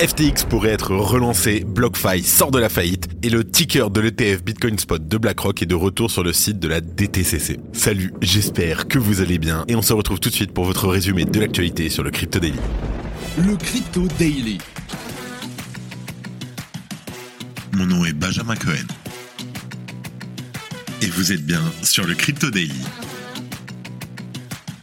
FTX pourrait être relancé, BlockFi sort de la faillite et le ticker de l'ETF Bitcoin Spot de BlackRock est de retour sur le site de la DTCC. Salut, j'espère que vous allez bien et on se retrouve tout de suite pour votre résumé de l'actualité sur le Crypto Daily. Le Crypto Daily. Mon nom est Benjamin Cohen. Et vous êtes bien sur le Crypto Daily.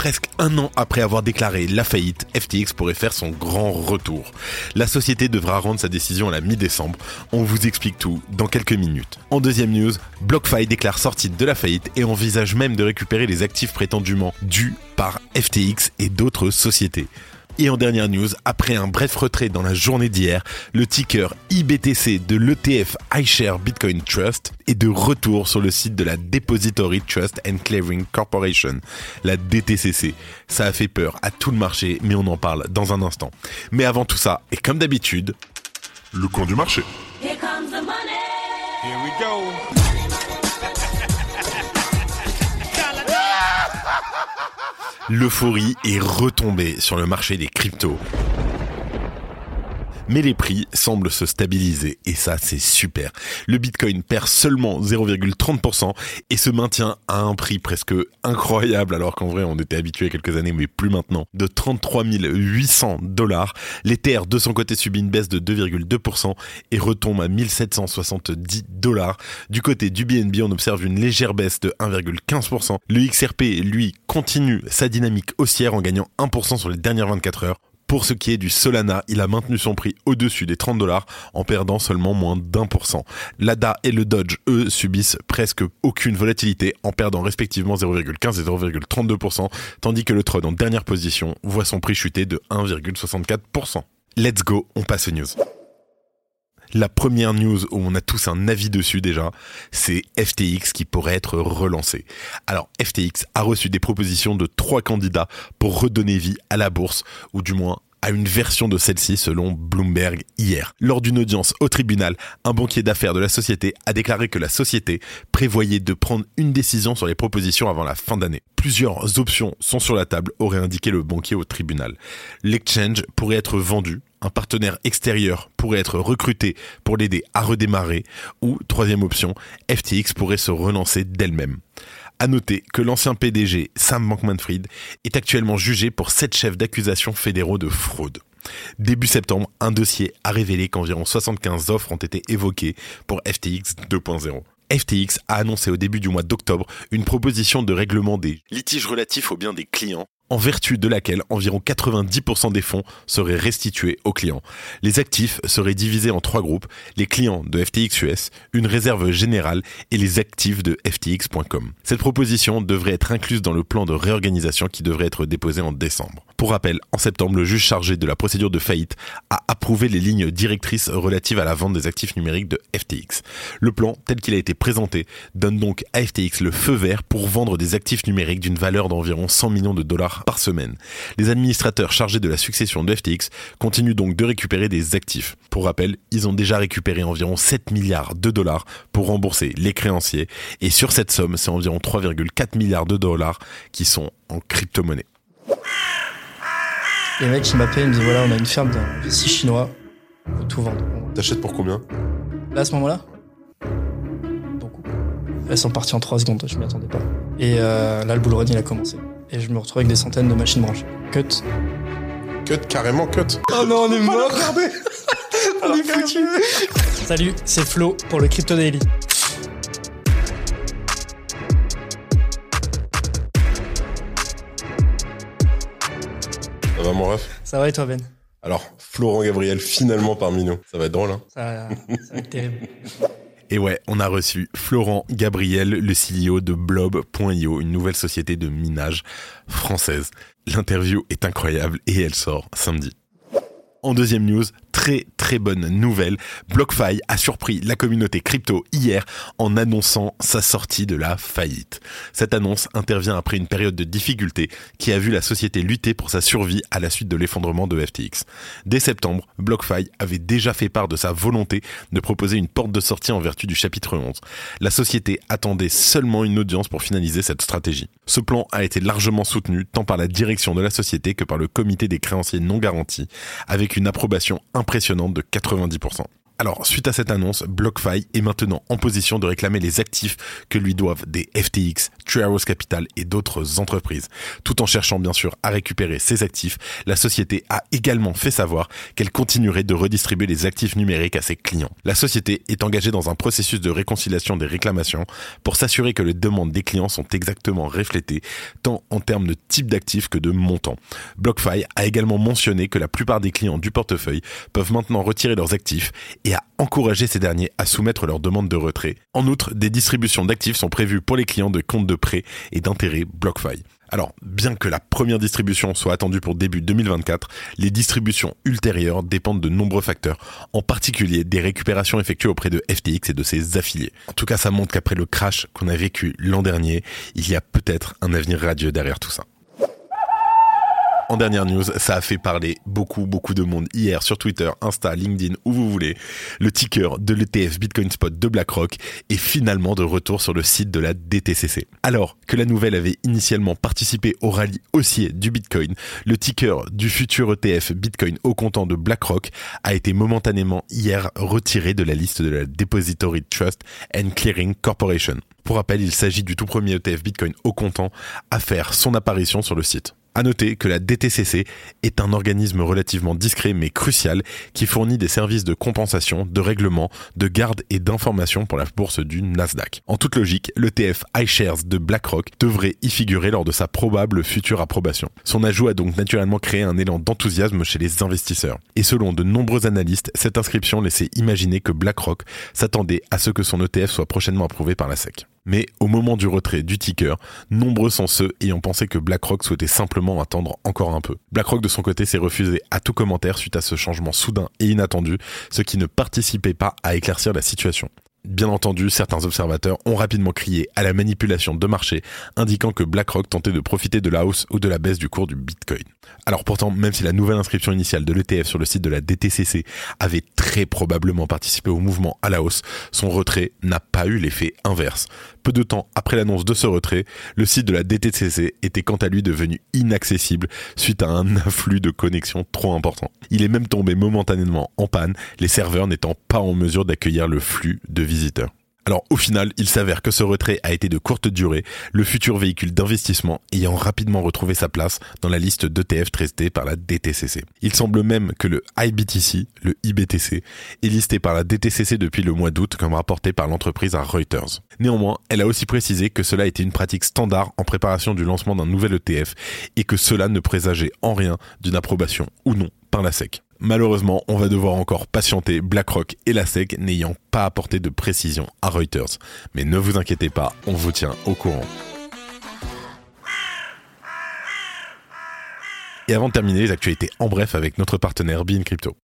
Presque un an après avoir déclaré la faillite, FTX pourrait faire son grand retour. La société devra rendre sa décision à la mi-décembre. On vous explique tout dans quelques minutes. En deuxième news, BlockFi déclare sortie de la faillite et envisage même de récupérer les actifs prétendument dus par FTX et d'autres sociétés. Et en dernière news, après un bref retrait dans la journée d'hier, le ticker IBTC de l'ETF iShare Bitcoin Trust est de retour sur le site de la Depository Trust and Clearing Corporation, la DTCC. Ça a fait peur à tout le marché, mais on en parle dans un instant. Mais avant tout ça, et comme d'habitude, le coin du marché. Here comes the money. Here we go. L'euphorie est retombée sur le marché des cryptos mais les prix semblent se stabiliser et ça c'est super. Le Bitcoin perd seulement 0,30% et se maintient à un prix presque incroyable alors qu'en vrai on était habitué quelques années mais plus maintenant de 33 800 dollars. L'Ether de son côté subit une baisse de 2,2% et retombe à 1770 dollars. Du côté du BNB on observe une légère baisse de 1,15%. Le XRP lui continue sa dynamique haussière en gagnant 1% sur les dernières 24 heures pour ce qui est du Solana, il a maintenu son prix au-dessus des 30 dollars en perdant seulement moins d'un pour cent. L'ADA et le Dodge, eux, subissent presque aucune volatilité en perdant respectivement 0,15 et 0,32%, tandis que le Tron en dernière position voit son prix chuter de 1,64%. Let's go, on passe aux news la première news où on a tous un avis dessus déjà, c'est FTX qui pourrait être relancé. Alors FTX a reçu des propositions de trois candidats pour redonner vie à la bourse, ou du moins à une version de celle-ci selon Bloomberg hier. Lors d'une audience au tribunal, un banquier d'affaires de la société a déclaré que la société prévoyait de prendre une décision sur les propositions avant la fin d'année. Plusieurs options sont sur la table, aurait indiqué le banquier au tribunal. L'exchange pourrait être vendu un partenaire extérieur pourrait être recruté pour l'aider à redémarrer, ou, troisième option, FTX pourrait se relancer d'elle-même. À noter que l'ancien PDG Sam Bankman-Fried est actuellement jugé pour sept chefs d'accusation fédéraux de fraude. Début septembre, un dossier a révélé qu'environ 75 offres ont été évoquées pour FTX 2.0. FTX a annoncé au début du mois d'octobre une proposition de règlement des litiges relatifs aux biens des clients en vertu de laquelle environ 90% des fonds seraient restitués aux clients. Les actifs seraient divisés en trois groupes, les clients de FTX US, une réserve générale et les actifs de FTX.com. Cette proposition devrait être incluse dans le plan de réorganisation qui devrait être déposé en décembre. Pour rappel, en septembre, le juge chargé de la procédure de faillite a approuvé les lignes directrices relatives à la vente des actifs numériques de FTX. Le plan, tel qu'il a été présenté, donne donc à FTX le feu vert pour vendre des actifs numériques d'une valeur d'environ 100 millions de dollars par semaine. Les administrateurs chargés de la succession de FTX continuent donc de récupérer des actifs. Pour rappel, ils ont déjà récupéré environ 7 milliards de dollars pour rembourser les créanciers et sur cette somme, c'est environ 3,4 milliards de dollars qui sont en crypto-monnaie. Les mecs qui m'appellent, ils me disent voilà, on a une ferme de 6 chinois, tout vendre. T'achètes pour combien? Là, à ce moment-là? Beaucoup. Elles sont parties en 3 secondes, je m'y attendais pas. Et euh, là, le bull run, il a commencé et je me retrouve avec des centaines de machines branchées. Cut. Cut, carrément cut. Oh non, on est mort. on est foutu. Salut, c'est Flo pour le Crypto Daily. Ça va mon ref? Ça va et toi Ben? Alors, Florent Gabriel finalement parmi nous. Ça va être drôle hein? Ça, ça va être terrible. Et ouais, on a reçu Florent Gabriel, le CEO de Blob.io, une nouvelle société de minage française. L'interview est incroyable et elle sort samedi. En deuxième news, très très bonne nouvelle. BlockFi a surpris la communauté crypto hier en annonçant sa sortie de la faillite. Cette annonce intervient après une période de difficulté qui a vu la société lutter pour sa survie à la suite de l'effondrement de FTX. Dès septembre, BlockFi avait déjà fait part de sa volonté de proposer une porte de sortie en vertu du chapitre 11. La société attendait seulement une audience pour finaliser cette stratégie. Ce plan a été largement soutenu tant par la direction de la société que par le comité des créanciers non garantis, avec une approbation impressionnante de 90%. Alors, suite à cette annonce, BlockFi est maintenant en position de réclamer les actifs que lui doivent des FTX, Treehouse Capital et d'autres entreprises. Tout en cherchant bien sûr à récupérer ces actifs, la société a également fait savoir qu'elle continuerait de redistribuer les actifs numériques à ses clients. La société est engagée dans un processus de réconciliation des réclamations pour s'assurer que les demandes des clients sont exactement reflétées, tant en termes de type d'actifs que de montant. BlockFi a également mentionné que la plupart des clients du portefeuille peuvent maintenant retirer leurs actifs et à encourager ces derniers à soumettre leurs demandes de retrait. En outre, des distributions d'actifs sont prévues pour les clients de comptes de prêt et d'intérêt BlockFi. Alors, bien que la première distribution soit attendue pour début 2024, les distributions ultérieures dépendent de nombreux facteurs, en particulier des récupérations effectuées auprès de FTX et de ses affiliés. En tout cas, ça montre qu'après le crash qu'on a vécu l'an dernier, il y a peut-être un avenir radieux derrière tout ça. En dernière news, ça a fait parler beaucoup, beaucoup de monde hier sur Twitter, Insta, LinkedIn, où vous voulez. Le ticker de l'ETF Bitcoin Spot de BlackRock est finalement de retour sur le site de la DTCC. Alors que la nouvelle avait initialement participé au rallye haussier du Bitcoin, le ticker du futur ETF Bitcoin au comptant de BlackRock a été momentanément hier retiré de la liste de la Depository Trust and Clearing Corporation. Pour rappel, il s'agit du tout premier ETF Bitcoin au comptant à faire son apparition sur le site. À noter que la DTCC est un organisme relativement discret mais crucial qui fournit des services de compensation, de règlement, de garde et d'information pour la bourse du Nasdaq. En toute logique, l'ETF iShares de BlackRock devrait y figurer lors de sa probable future approbation. Son ajout a donc naturellement créé un élan d'enthousiasme chez les investisseurs. Et selon de nombreux analystes, cette inscription laissait imaginer que BlackRock s'attendait à ce que son ETF soit prochainement approuvé par la SEC. Mais au moment du retrait du ticker, nombreux sont ceux ayant pensé que BlackRock souhaitait simplement attendre encore un peu. BlackRock de son côté s'est refusé à tout commentaire suite à ce changement soudain et inattendu, ce qui ne participait pas à éclaircir la situation. Bien entendu, certains observateurs ont rapidement crié à la manipulation de marché, indiquant que BlackRock tentait de profiter de la hausse ou de la baisse du cours du Bitcoin. Alors pourtant, même si la nouvelle inscription initiale de l'ETF sur le site de la DTCC avait très probablement participé au mouvement à la hausse, son retrait n'a pas eu l'effet inverse. Peu de temps après l'annonce de ce retrait, le site de la DTCC était quant à lui devenu inaccessible suite à un afflux de connexions trop important. Il est même tombé momentanément en panne, les serveurs n'étant pas en mesure d'accueillir le flux de visiteurs. Alors au final, il s'avère que ce retrait a été de courte durée, le futur véhicule d'investissement ayant rapidement retrouvé sa place dans la liste d'ETF traités par la DTCC. Il semble même que le IBTC, le IBTC, est listé par la DTCC depuis le mois d'août comme rapporté par l'entreprise à Reuters. Néanmoins, elle a aussi précisé que cela était une pratique standard en préparation du lancement d'un nouvel ETF et que cela ne présageait en rien d'une approbation ou non par la SEC. Malheureusement, on va devoir encore patienter BlackRock et la SEC n'ayant pas apporté de précision à Reuters. Mais ne vous inquiétez pas, on vous tient au courant. Et avant de terminer les actualités en bref avec notre partenaire Bean Crypto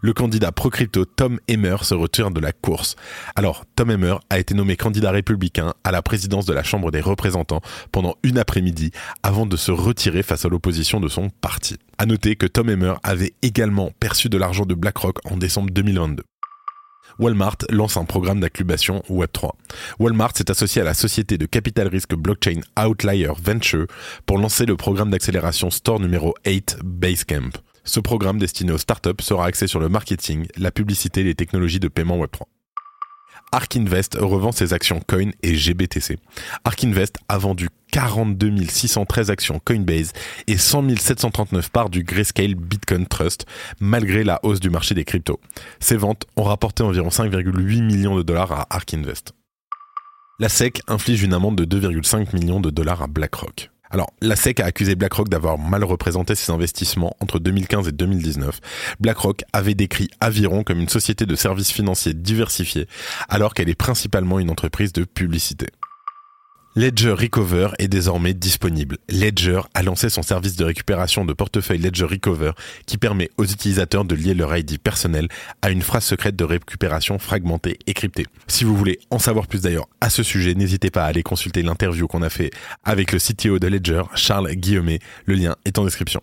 le candidat pro-crypto Tom Emmer se retire de la course. Alors, Tom Emmer a été nommé candidat républicain à la présidence de la Chambre des représentants pendant une après-midi avant de se retirer face à l'opposition de son parti. À noter que Tom Emmer avait également perçu de l'argent de BlackRock en décembre 2022. Walmart lance un programme d'accubation Web3. Walmart s'est associé à la société de capital risque blockchain Outlier Venture pour lancer le programme d'accélération Store numéro 8 Basecamp. Ce programme destiné aux startups sera axé sur le marketing, la publicité et les technologies de paiement Web3. Ark Invest revend ses actions Coin et GBTC. Ark Invest a vendu 42 613 actions Coinbase et 100 739 parts du Grayscale Bitcoin Trust, malgré la hausse du marché des cryptos. Ces ventes ont rapporté environ 5,8 millions de dollars à Ark Invest. La SEC inflige une amende de 2,5 millions de dollars à BlackRock. Alors, la SEC a accusé BlackRock d'avoir mal représenté ses investissements entre 2015 et 2019. BlackRock avait décrit Aviron comme une société de services financiers diversifiés, alors qu'elle est principalement une entreprise de publicité. Ledger Recover est désormais disponible. Ledger a lancé son service de récupération de portefeuille Ledger Recover qui permet aux utilisateurs de lier leur ID personnel à une phrase secrète de récupération fragmentée et cryptée. Si vous voulez en savoir plus d'ailleurs à ce sujet, n'hésitez pas à aller consulter l'interview qu'on a fait avec le CTO de Ledger, Charles Guillaumet. Le lien est en description.